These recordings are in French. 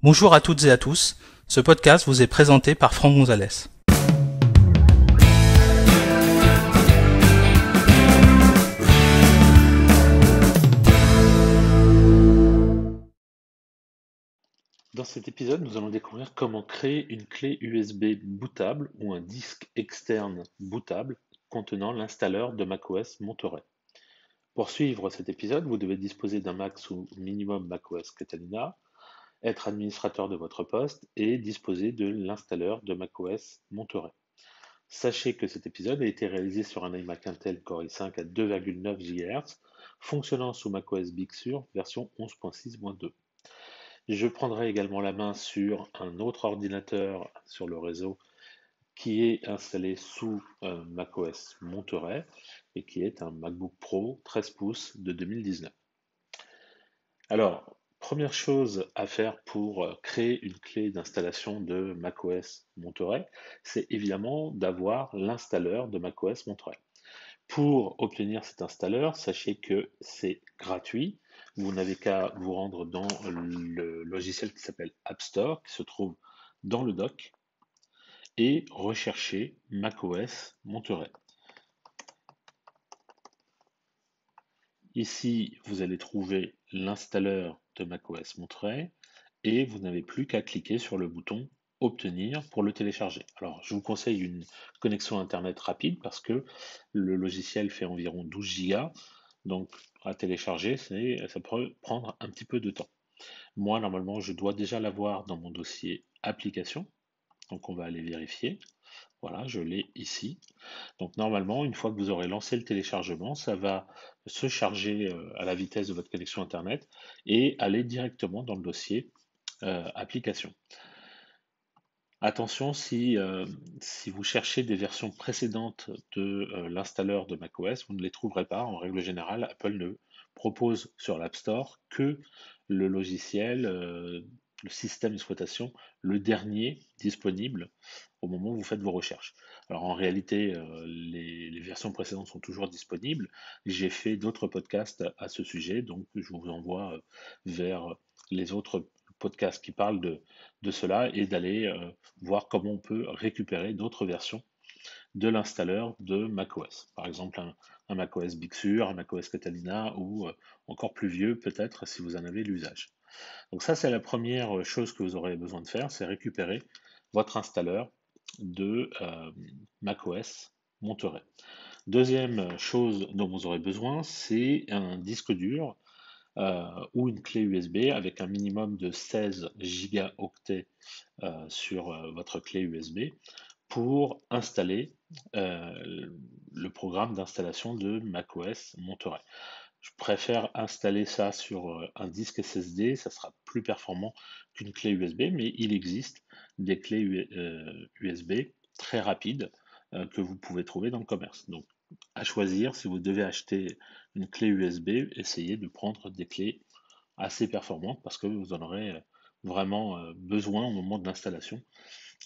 Bonjour à toutes et à tous. Ce podcast vous est présenté par Franck Gonzalez. Dans cet épisode, nous allons découvrir comment créer une clé USB bootable ou un disque externe bootable contenant l'installeur de macOS Monterey. Pour suivre cet épisode, vous devez disposer d'un Mac sous minimum macOS Catalina, être administrateur de votre poste et disposer de l'installeur de macOS Monterey. Sachez que cet épisode a été réalisé sur un iMac Intel Core i5 à 2,9 GHz, fonctionnant sous macOS Big Sur version 11.6.2. Je prendrai également la main sur un autre ordinateur sur le réseau qui est installé sous euh, macOS Monterey et qui est un MacBook Pro 13 pouces de 2019. Alors, première chose à faire pour euh, créer une clé d'installation de macOS Monterey, c'est évidemment d'avoir l'installeur de macOS Monterey. Pour obtenir cet installeur, sachez que c'est gratuit. Vous n'avez qu'à vous rendre dans le logiciel qui s'appelle App Store, qui se trouve dans le dock, et rechercher macOS Monterey. Ici, vous allez trouver l'installeur macOS Monterey et vous n'avez plus qu'à cliquer sur le bouton Obtenir pour le télécharger. Alors, je vous conseille une connexion Internet rapide parce que le logiciel fait environ 12 Go. Donc, à télécharger, ça peut prendre un petit peu de temps. Moi, normalement, je dois déjà l'avoir dans mon dossier application. Donc on va aller vérifier. Voilà, je l'ai ici. Donc normalement, une fois que vous aurez lancé le téléchargement, ça va se charger euh, à la vitesse de votre connexion Internet et aller directement dans le dossier euh, application. Attention, si, euh, si, vous cherchez des versions précédentes de l'installeur de macOS, vous ne les trouverez pas. En règle générale, Apple ne propose sur l'App Store que le logiciel le système d'exploitation, le dernier disponible au moment où vous faites vos recherches. Alors en réalité, euh, les, versions précédentes sont toujours disponibles. J'ai fait d'autres podcasts à ce sujet, donc je vous envoie euh, vers les autres podcasts qui parlent de, cela et d'aller euh, voir comment on peut récupérer d'autres versions de l'installeur de macOS. Par exemple, un, un macOS Big Sur, un macOS Catalina ou encore plus vieux peut-être si vous en avez l'usage. Donc ça, c'est la première chose que vous aurez besoin de faire, c'est récupérer votre installeur de euh, macOS Monterey. Deuxième chose dont vous aurez besoin, c'est un disque dur euh, ou une clé USB avec un minimum de 16 gigaoctets euh, sur votre clé USB pour installer le programme d'installation de macOS Monterey. Je préfère installer ça sur euh, un disque SSD, ça sera plus performant qu'une clé USB, mais il existe des clés USB euh, très rapides euh, que vous pouvez trouver dans le commerce. Donc, à choisir, si vous devez acheter une clé USB, essayez de prendre des clés assez performantes parce que vous en aurez vraiment besoin au moment de l'installation.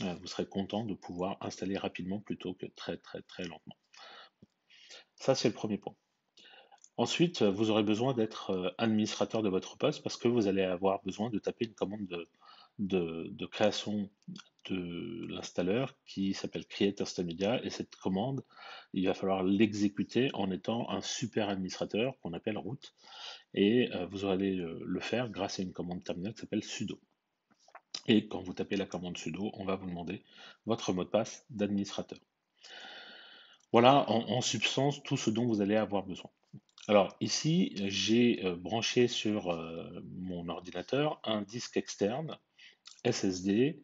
Vous serez content de pouvoir installer rapidement plutôt que très très très lentement. Ça, c'est le premier point. Ensuite, vous aurez besoin d'être euh, administrateur de votre poste parce que vous allez avoir besoin de taper une commande de, création de l'installeur qui s'appelle Create et cette commande, il va falloir l'exécuter en étant un super administrateur qu'on appelle root et euh, vous allez le faire grâce à une commande terminale qui s'appelle sudo. Et quand vous tapez la commande sudo, on va vous demander votre mot de passe d'administrateur. Voilà en substance tout ce dont vous allez avoir besoin. Alors ici, j'ai euh, branché sur euh, mon ordinateur un disque externe SSD.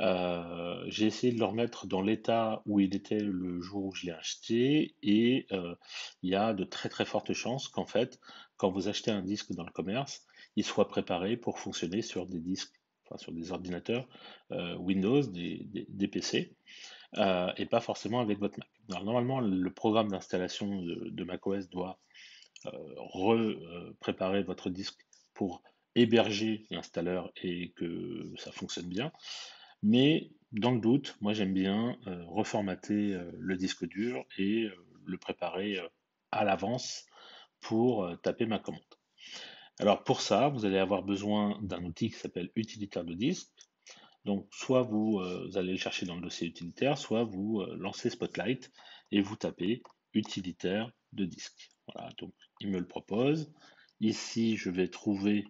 Euh, j'ai essayé de le remettre dans l'état où il était le jour où je l'ai acheté et il y a de très très fortes chances qu'en fait, quand vous achetez un disque dans le commerce, il soit préparé pour fonctionner sur des disques, enfin sur des ordinateurs Windows, des, PC. et pas forcément avec votre Mac. Normalement, le programme d'installation de macOS doit repréparer votre disque pour héberger l'installeur et que ça fonctionne bien. Mais dans le doute, moi j'aime bien euh, reformater euh, le disque dur et euh, le préparer à l'avance pour taper ma commande. Alors pour ça, vous allez avoir besoin d'un outil qui s'appelle utilitaire de disque. Donc soit vous, euh, allez le chercher dans le dossier utilitaire, soit vous euh, lancez Spotlight et vous tapez utilitaire de disque. Voilà, donc il me le propose. Ici, je vais trouver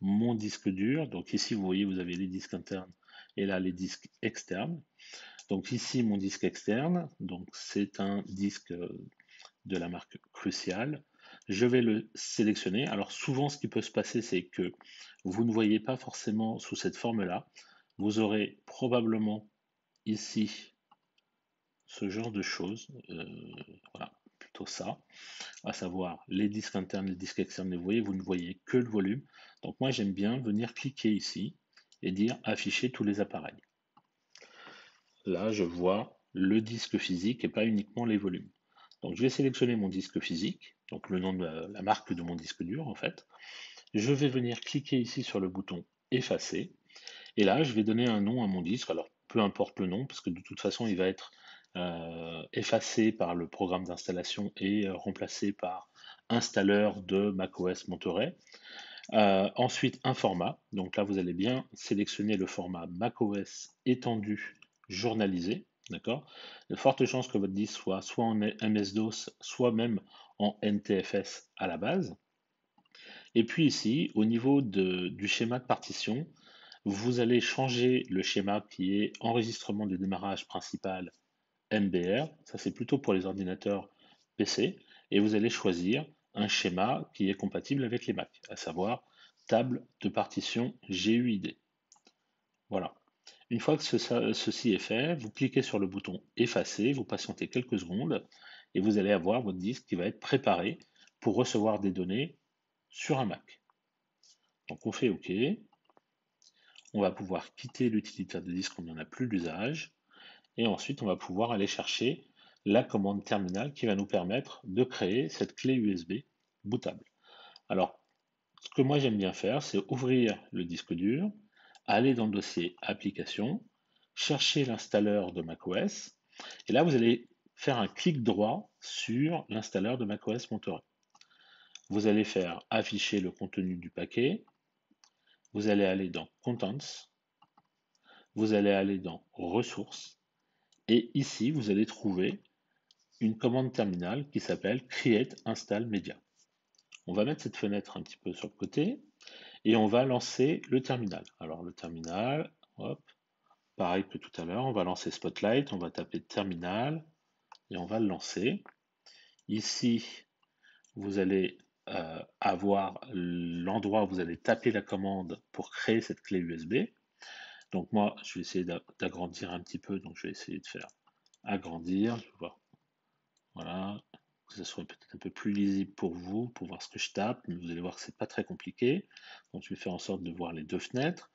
mon disque dur. Donc ici, vous voyez, vous avez les disques internes et là les disques externes. Donc ici, mon disque externe, donc c'est un disque euh, de la marque Crucial. Je vais le sélectionner. Alors souvent, ce qui peut se passer, c'est que vous ne voyez pas forcément sous cette forme-là. Vous aurez probablement ici ce genre de choses. Euh, voilà, ça. À savoir les disques internes, les disques externes. Vous voyez, vous ne voyez que le volume. Donc moi, j'aime bien venir cliquer ici et dire afficher tous les appareils. Là, je vois le disque physique et pas uniquement les volumes. Donc je vais sélectionner mon disque physique, donc le nom de la, marque de mon disque dur en fait. Je vais venir cliquer ici sur le bouton effacer. Et là, je vais donner un nom à mon disque. Alors, peu importe le nom, parce que de toute façon, il va être effacé par le programme d'installation et euh, remplacé par installeur de macOS Monterey. Euh, ensuite, un format. Donc là, vous allez bien sélectionner le format macOS étendu journalisé. D'accord? De fortes chances que votre disque soit soit en MS-DOS, soit même en NTFS à la base. Et puis ici, au niveau du schéma de partition, vous allez changer le schéma qui est enregistrement de démarrage principal MBR. Ça, c'est plutôt pour les ordinateurs PC. Et vous allez choisir un schéma qui est compatible avec les Mac, à savoir table de partition GUID. Voilà. Une fois que ceci est fait, vous cliquez sur le bouton effacer, vous patientez quelques secondes et vous allez avoir votre disque qui va être préparé pour recevoir des données sur un Mac. Donc on fait OK. On va pouvoir quitter l'utilitaire de disque, on n'en a plus d'usage. Et ensuite, on va pouvoir aller chercher la commande terminale qui va nous permettre de créer cette clé USB bootable. Alors, ce que moi j'aime bien faire, c'est ouvrir le disque dur, aller dans le dossier Applications, chercher l'installeur de macOS, et là vous allez faire un clic droit sur l'installeur de macOS Monterey. Vous allez faire afficher le contenu du paquet, vous allez aller dans Contents, vous allez aller dans Ressources, et ici vous allez trouver une commande terminale qui s'appelle Create Install Media. On va mettre cette fenêtre un petit peu sur le côté et on va lancer le terminal. Alors le terminal, hop, pareil que tout à l'heure, on va lancer Spotlight, on va taper terminal et on va le lancer. Ici, vous allez euh, avoir l'endroit où vous allez taper la commande pour créer cette clé USB. Donc moi, je vais essayer d'agrandir un petit peu, donc je vais essayer de faire agrandir. Voilà, que ce soit peut-être un peu plus lisible pour vous, pour voir ce que je tape, mais vous allez voir que c'est pas très compliqué. Donc je vais faire en sorte de voir les deux fenêtres.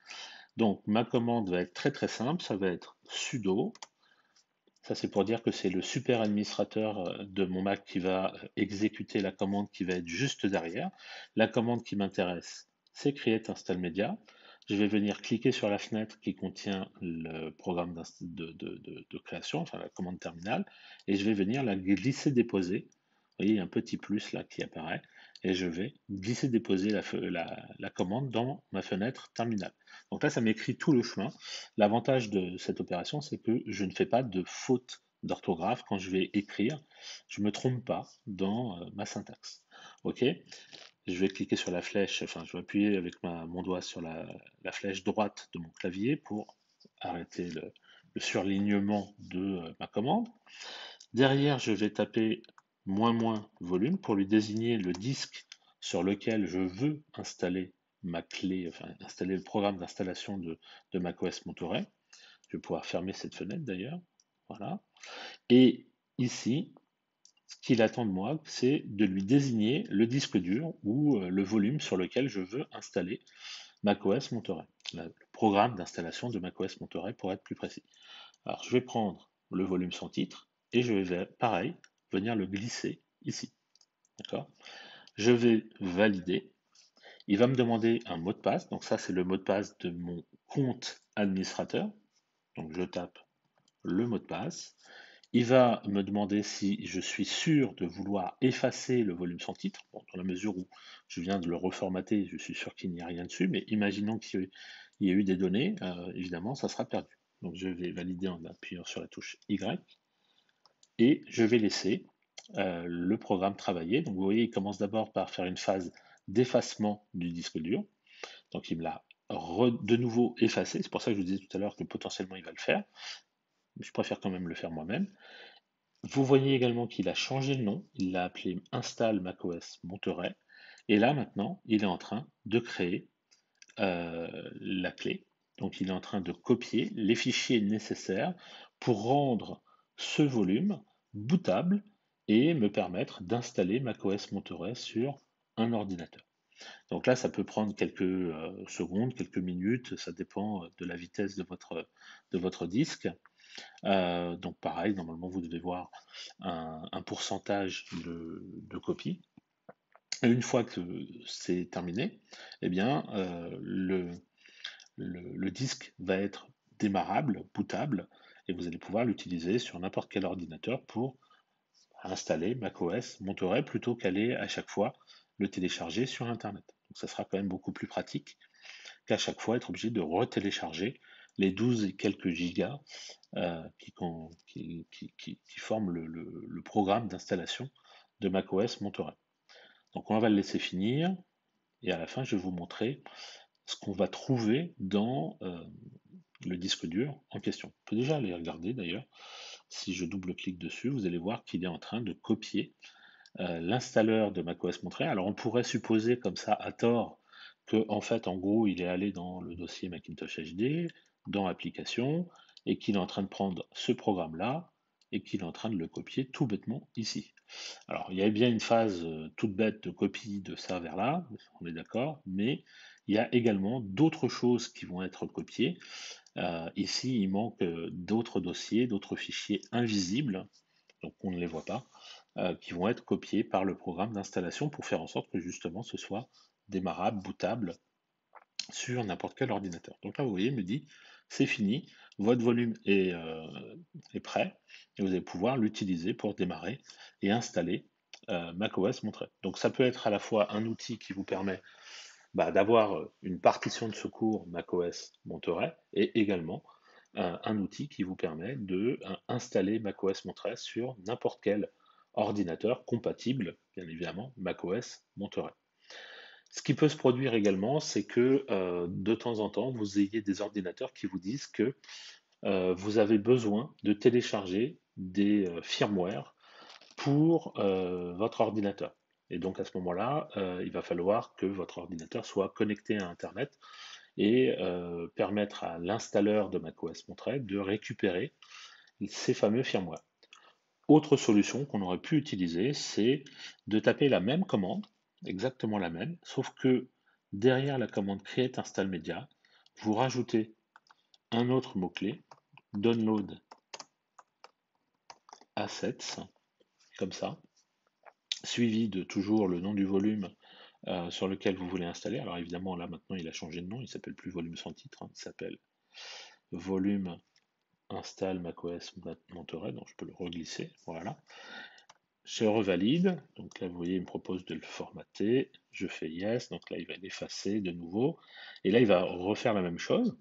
Donc ma commande va être très très simple, ça va être sudo. Ça c'est pour dire que c'est le super administrateur euh, de mon Mac qui va euh, exécuter la commande qui va être juste derrière. La commande qui m'intéresse, c'est create install media. Je vais venir cliquer sur la fenêtre qui contient le programme de, création, enfin la commande terminale, et je vais venir la glisser déposer voyez, il y a un petit plus là qui apparaît et je vais glisser déposer la, commande dans ma fenêtre terminale. Donc là, ça m'écrit tout le chemin. L'avantage de cette opération, c'est que je ne fais pas de faute d'orthographe quand je vais écrire. Je ne me trompe pas dans euh, ma syntaxe. OK? Je vais cliquer sur la flèche, enfin, je vais appuyer avec mon doigt sur la, flèche droite de mon clavier pour arrêter le, surlignement de euh, ma commande. Derrière, je vais taper moins moins volume pour lui désigner le disque sur lequel je veux installer ma clé, enfin installer le programme d'installation de, de macOS Monterey. Je vais pouvoir fermer cette fenêtre d'ailleurs. Voilà. Et ici, ce qu'il attend de moi, c'est de lui désigner le disque dur ou euh, le volume sur lequel je veux installer macOS Monterey, le programme d'installation de macOS Monterey pour être plus précis. Alors je vais prendre le volume sans titre et je vais, pareil, venir le glisser ici. D'accord? Je vais valider. Il va me demander un mot de passe. Donc ça, c'est le mot de passe de mon compte administrateur. Donc je tape le mot de passe. Il va me demander si je suis sûr de vouloir effacer le volume sans titre, dans la mesure où je viens de le reformater, je suis sûr qu'il n'y a rien dessus, mais imaginons qu'il y ait eu des données, euh, évidemment, ça sera perdu. Donc je vais valider en appuyant sur la touche Y, et je vais laisser euh, le programme travailler. Donc vous voyez, il commence d'abord par faire une phase d'effacement du disque dur. Donc il me l'a de nouveau effacé, c'est pour ça que je vous disais tout à l'heure que potentiellement il va le faire je préfère quand même le faire moi-même. Vous voyez également qu'il a changé le nom, il l'a appelé Install macOS Monterey, et là maintenant, il est en train de créer euh, la clé. Donc il est en train de copier les fichiers nécessaires pour rendre ce volume bootable et me permettre d'installer macOS Monterey sur un ordinateur. Donc là, ça peut prendre quelques euh, secondes, quelques minutes, ça dépend de la vitesse de votre, de votre disque. Euh, donc pareil, normalement vous devez voir un, pourcentage de, copies. Et une fois que c'est terminé, eh bien euh, le, le, disque va être démarrable, bootable, et vous allez pouvoir l'utiliser sur n'importe quel ordinateur pour installer macOS Monterey plutôt qu'aller à chaque fois le télécharger sur Internet. Donc ça sera quand même beaucoup plus pratique qu'à chaque fois être obligé de retélécharger les 12 et quelques gigas euh, qui, forment le, programme d'installation de macOS Monterey. Donc on va le laisser finir et à la fin je vais vous montrer ce qu'on va trouver dans euh, le disque dur en question. On peut déjà aller regarder d'ailleurs. Si je double-clique dessus, vous allez voir qu'il est en train de copier euh, l'installeur de macOS Monterey. Alors on pourrait supposer comme ça à tort que en fait en gros il est allé dans le dossier Macintosh HD, dans Application et qu'il est en train de prendre ce programme-là et qu'il est en train de le copier tout bêtement ici. Alors, il y a bien une phase euh, toute bête de copie de ça vers là, on est d'accord, mais il y a également d'autres choses qui vont être copiées. Euh, ici, il manque euh, d'autres dossiers, d'autres fichiers invisibles, donc on ne les voit pas, qui vont être copiés par le programme d'installation pour faire en sorte que justement ce soit démarrable, bootable sur n'importe quel ordinateur. Donc là, vous voyez, il me dit c'est fini, votre volume euh, est, prêt et vous allez pouvoir l'utiliser pour démarrer et installer euh, macOS Monterey. Donc ça peut être à la fois un outil qui vous permet bah, d'avoir euh, une partition de secours macOS Monterey et également un outil qui vous permet de installer macOS Monterey sur n'importe quel ordinateur compatible, bien évidemment, macOS Monterey. Ce qui peut se produire également, c'est que euh, de temps en temps, vous ayez des ordinateurs qui vous disent que euh, vous avez besoin de télécharger des euh, firmware pour votre ordinateur. Et donc à ce moment-là, il va falloir que votre ordinateur soit connecté à Internet et permettre à l'installeur de macOS Monterey de récupérer ces fameux firmware. Autre solution qu'on aurait pu utiliser, c'est de taper la même commande exactement la même, sauf que derrière la commande create install media, vous rajoutez un autre mot-clé, download assets, comme ça, suivi de toujours le nom du volume euh, sur lequel vous voulez installer. Alors évidemment, là maintenant, il a changé de nom, il s'appelle plus volume sans titre, hein. il s'appelle volume install macOS Monterey, donc je peux le reglisser, voilà. Je revalide. Donc là, vous voyez, il me propose de le formater. Je fais yes. Donc là, il va l'effacer de nouveau. Et là, il va refaire la même chose.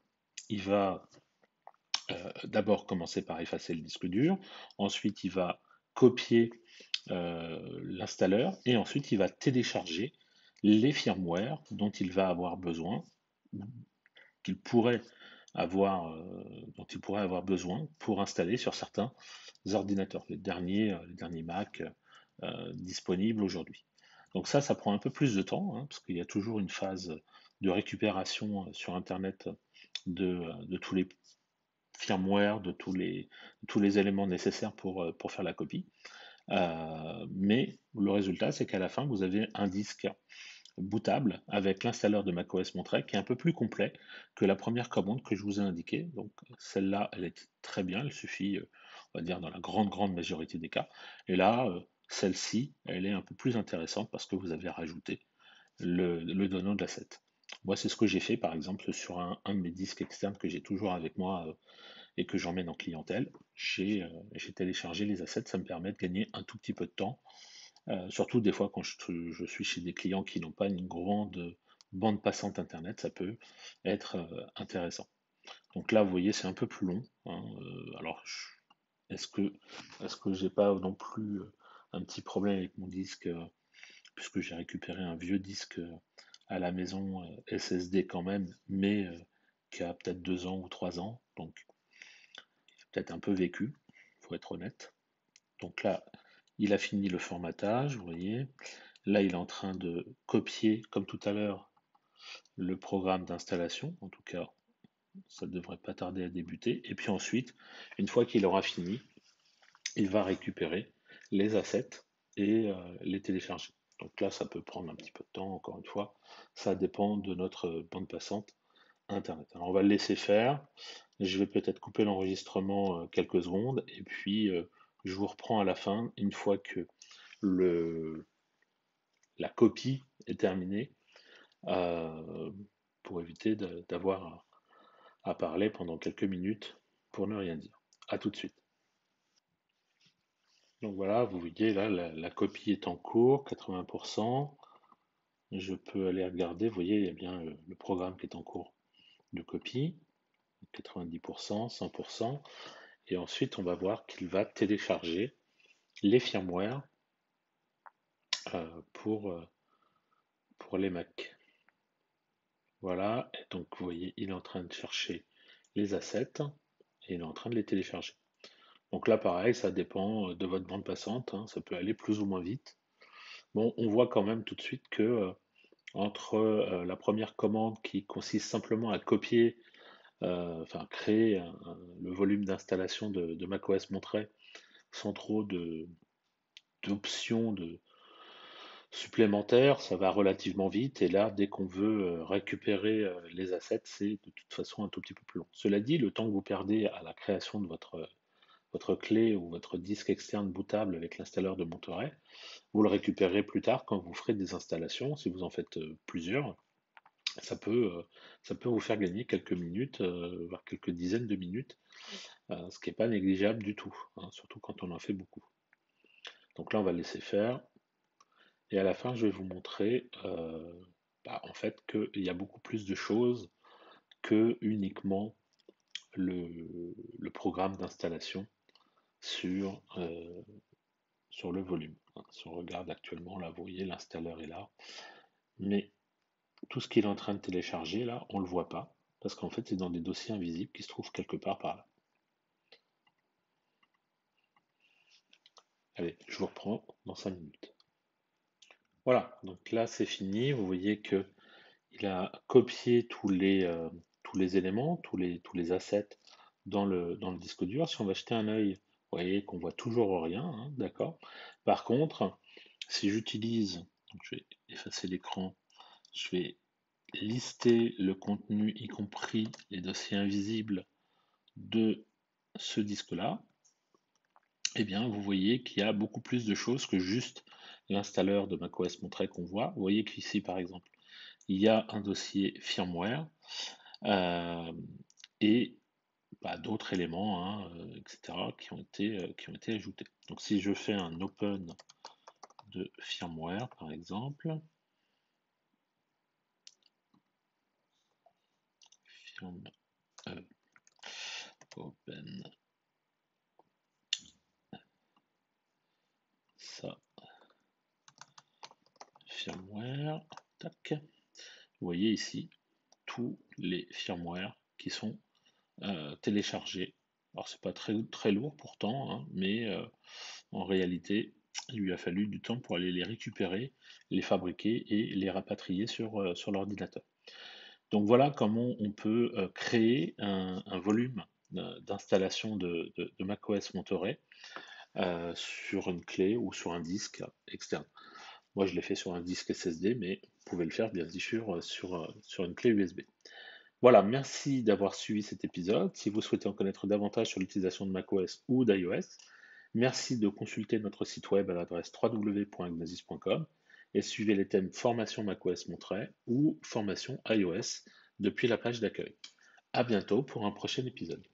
Il va euh, d'abord commencer par effacer le disque dur. Ensuite, il va copier euh, l'installeur. Et ensuite, il va télécharger les firmware dont il va avoir besoin, qu'il pourrait avoir, euh, dont il pourrait avoir besoin pour installer sur certains ordinateurs, les derniers, euh, les derniers Mac euh, disponibles aujourd'hui. Donc ça, ça prend un peu plus de temps, hein, parce qu'il y a toujours une phase de récupération sur Internet de, tous les firmware, de tous les, tous les éléments nécessaires pour, pour faire la copie. mais le résultat, c'est qu'à la fin, vous avez un disque bootable avec l'installeur de macOS Monterey qui est un peu plus complet que la première commande que je vous ai indiquée. Donc celle-là, elle est très bien, il suffit, euh, on va dire, dans la grande, grande majorité des cas. Et là, euh, celle-ci, elle est un peu plus intéressante parce que vous avez rajouté le, le download l'asset. Moi, c'est ce que j'ai fait, par exemple, sur un, de mes disques externes que j'ai toujours avec moi euh, et que j'emmène en clientèle, j'ai téléchargé les assets. Ça me permet de gagner un tout petit peu de temps. Surtout des fois quand je, suis chez des clients qui n'ont pas une grande bande passante Internet, ça peut être intéressant. Donc là, vous voyez, c'est un peu plus long. hein, alors, est-ce que est-ce que j'ai pas non plus un petit problème avec mon disque, puisque j'ai récupéré un vieux disque à la maison SSD quand même, mais qui a peut-être deux ans ou trois ans, donc peut-être un peu vécu, faut être honnête. Donc là, il a fini le formatage, vous voyez. Là, il est en train de copier, comme tout à l'heure, le programme d'installation. En tout cas, ça ne devrait pas tarder à débuter. Et puis ensuite, une fois qu'il aura fini, il va récupérer les assets et euh, les télécharger. Donc là, ça peut prendre un petit peu de temps, encore une fois. Ça dépend de notre bande passante Internet. Alors on va le laisser faire. Je vais peut-être couper l'enregistrement euh, quelques secondes et puis euh, je vous reprends à la fin une fois que le, la copie est terminée pour éviter d'avoir à parler pendant quelques minutes pour ne rien dire. A tout de suite. Donc voilà, vous voyez là, la, copie est en cours, 80%. Je peux aller regarder, vous voyez, il y a bien le, programme qui est en cours de copie, 90%, 100%. Et ensuite, on va voir qu'il va télécharger les firmware euh, pour, euh, pour les Mac. Voilà, et donc vous voyez, il est en train de chercher les assets et il est en train de les télécharger. Donc là, pareil, ça dépend euh, de votre bande passante, hein, ça peut aller plus ou moins vite. Bon, on voit quand même tout de suite que entre la première commande qui consiste simplement à copier, enfin créer le volume d'installation de, macOS Monterey sans trop d'options de, supplémentaire, ça va relativement vite. Et là, dès qu'on veut euh, récupérer euh, les assets, c'est de toute façon un tout petit peu plus long. Cela dit, le temps que vous perdez à la création de votre, votre clé ou votre disque externe bootable avec l'installeur de Monterey, vous le récupérez plus tard quand vous ferez des installations, si vous en faites euh, plusieurs. Ça peut, ça peut vous faire gagner quelques minutes, voire quelques dizaines de minutes, ce qui n'est pas négligeable du tout, hein, surtout quand on en fait beaucoup. Donc là, on va laisser faire. Et à la fin, je vais vous montrer euh, bah, en fait qu'il y a beaucoup plus de choses que uniquement le, programme d'installation sur, euh, sur le volume. Si on regarde actuellement, là, vous voyez, l'installeur est là. Mais tout ce qu'il est en train de télécharger, là, on ne le voit pas. Parce qu'en fait, c'est dans des dossiers invisibles qui se trouvent quelque part par là. Allez, je vous reprends dans 5 minutes. Voilà, donc là c'est fini. Vous voyez que il a copié tous les, euh, tous les éléments, tous les, tous les assets dans le, dans le disque dur. Si on va jeter un œil, vous voyez qu'on voit toujours rien, hein, d'accord. Par contre, si j'utilise, je vais effacer l'écran, je vais lister le contenu, y compris les dossiers invisibles de ce disque-là, eh bien, vous voyez qu'il y a beaucoup plus de choses que juste l'installeur de macOS Monterey qu'on voit. Vous voyez qu'ici, par exemple, il y a un dossier firmware euh, et bah, d'autres éléments, hein, euh, etc., qui ont, été, euh, qui ont été ajoutés. Donc si je fais un open de firmware, par exemple, open ça firmware, tac. Vous voyez ici tous les firmware qui sont euh, téléchargés. Alors c'est pas très, très lourd pourtant, hein, mais euh, en réalité, il lui a fallu du temps pour aller les récupérer, les fabriquer et les rapatrier euh, sur l'ordinateur. Donc voilà comment on peut créer un, volume d'installation de, macOS Monterey sur une clé ou sur un disque externe. Moi, je l'ai fait sur un disque SSD, mais vous pouvez le faire bien sûr euh, sur, euh, sur une clé USB. Voilà, merci d'avoir suivi cet épisode. Si vous souhaitez en connaître davantage sur l'utilisation de macOS ou d'iOS, merci de consulter notre site web à l'adresse www.gnosis.com et suivez les thèmes formation macOS Monterey ou formation iOS depuis la page d'accueil. À bientôt pour un prochain épisode.